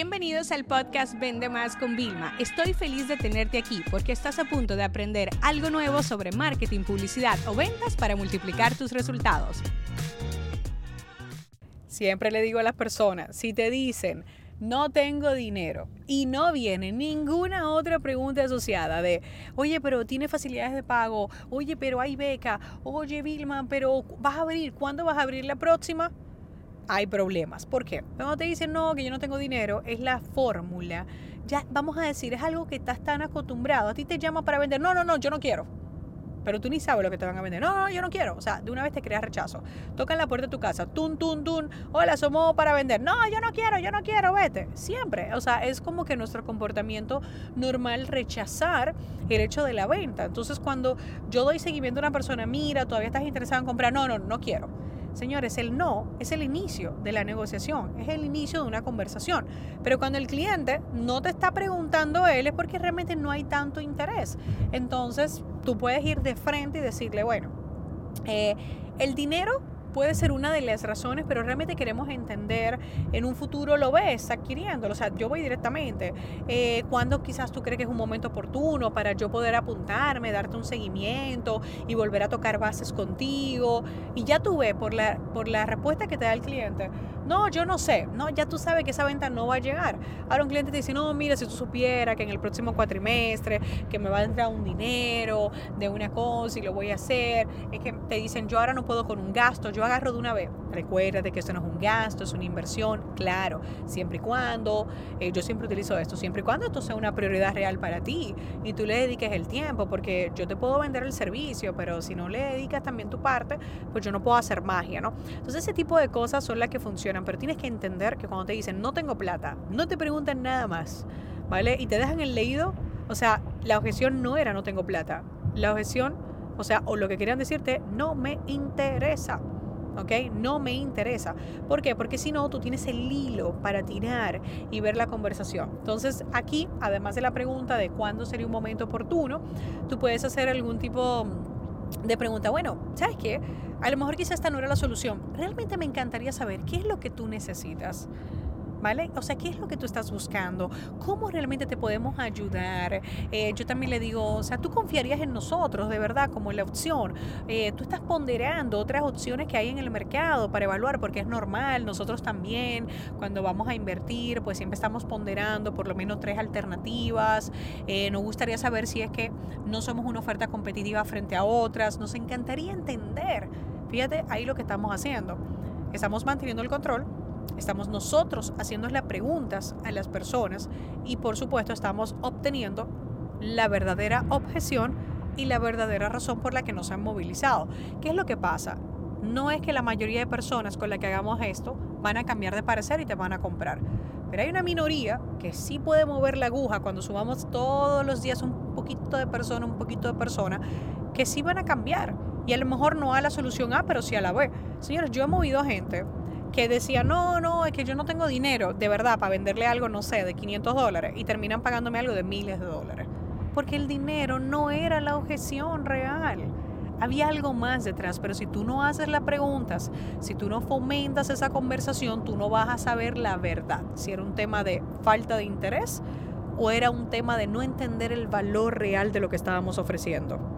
Bienvenidos al podcast Vende Más con Vilma. Estoy feliz de tenerte aquí porque estás a punto de aprender algo nuevo sobre marketing, publicidad o ventas para multiplicar tus resultados. Siempre le digo a las personas, si te dicen, no tengo dinero y no viene ninguna otra pregunta asociada de, oye, pero tiene facilidades de pago, oye, pero hay beca, oye, Vilma, pero vas a abrir, ¿cuándo vas a abrir la próxima? Hay problemas. ¿Por qué? Cuando te dicen no, que yo no tengo dinero, es la fórmula. Ya vamos a decir, es algo que estás tan acostumbrado. A ti te llama para vender. No, no, no, yo no quiero. Pero tú ni sabes lo que te van a vender. No, no, yo no quiero. O sea, de una vez te creas rechazo. Tocan la puerta de tu casa. Tun, tun, tun. Hola, somos para vender. No, yo no quiero, yo no quiero, vete. Siempre. O sea, es como que nuestro comportamiento normal rechazar el hecho de la venta. Entonces, cuando yo doy seguimiento a una persona, mira, todavía estás interesado en comprar. No, no, no quiero Señores, el no es el inicio de la negociación, es el inicio de una conversación. Pero cuando el cliente no te está preguntando él es porque realmente no hay tanto interés. Entonces, tú puedes ir de frente y decirle, bueno, eh, el dinero puede ser una de las razones, pero realmente queremos entender en un futuro lo ves adquiriéndolo. O sea, yo voy directamente. Eh, ¿Cuándo quizás tú crees que es un momento oportuno para yo poder apuntarme, darte un seguimiento y volver a tocar bases contigo? Y ya tú ves por la, por la respuesta que te da el cliente. No, yo no sé. No, ya tú sabes que esa venta no va a llegar. Ahora un cliente te dice, no, mira, si tú supieras que en el próximo cuatrimestre que me va a entrar un dinero de una cosa y lo voy a hacer. Es que te dicen, yo ahora no puedo con un gasto, yo agarro de una vez. Recuérdate que esto no es un gasto, es una inversión, claro, siempre y cuando, eh, yo siempre utilizo esto, siempre y cuando esto sea una prioridad real para ti y tú le dediques el tiempo, porque yo te puedo vender el servicio, pero si no le dedicas también tu parte, pues yo no puedo hacer magia, ¿no? Entonces ese tipo de cosas son las que funcionan, pero tienes que entender que cuando te dicen no tengo plata, no te preguntan nada más, ¿vale? Y te dejan el leído, o sea, la objeción no era no tengo plata, la objeción, o sea, o lo que querían decirte, no me interesa. ¿Ok? No me interesa. ¿Por qué? Porque si no, tú tienes el hilo para tirar y ver la conversación. Entonces, aquí, además de la pregunta de cuándo sería un momento oportuno, tú puedes hacer algún tipo de pregunta, bueno, ¿sabes qué? A lo mejor quizás esta no era la solución. Realmente me encantaría saber qué es lo que tú necesitas. ¿Vale? O sea, ¿qué es lo que tú estás buscando? ¿Cómo realmente te podemos ayudar? Eh, yo también le digo, o sea, tú confiarías en nosotros, de verdad, como la opción. Eh, tú estás ponderando otras opciones que hay en el mercado para evaluar, porque es normal, nosotros también, cuando vamos a invertir, pues siempre estamos ponderando por lo menos tres alternativas. Eh, nos gustaría saber si es que no somos una oferta competitiva frente a otras. Nos encantaría entender. Fíjate, ahí lo que estamos haciendo. Estamos manteniendo el control Estamos nosotros haciéndole preguntas a las personas y por supuesto estamos obteniendo la verdadera objeción y la verdadera razón por la que nos han movilizado. ¿Qué es lo que pasa? No es que la mayoría de personas con las que hagamos esto van a cambiar de parecer y te van a comprar. Pero hay una minoría que sí puede mover la aguja cuando sumamos todos los días un poquito de persona, un poquito de persona, que sí van a cambiar. Y a lo mejor no a la solución A, pero sí a la B. Señores, yo he movido gente que decía, no, no, es que yo no tengo dinero, de verdad, para venderle algo, no sé, de 500 dólares, y terminan pagándome algo de miles de dólares. Porque el dinero no era la objeción real. Había algo más detrás, pero si tú no haces las preguntas, si tú no fomentas esa conversación, tú no vas a saber la verdad. Si era un tema de falta de interés o era un tema de no entender el valor real de lo que estábamos ofreciendo.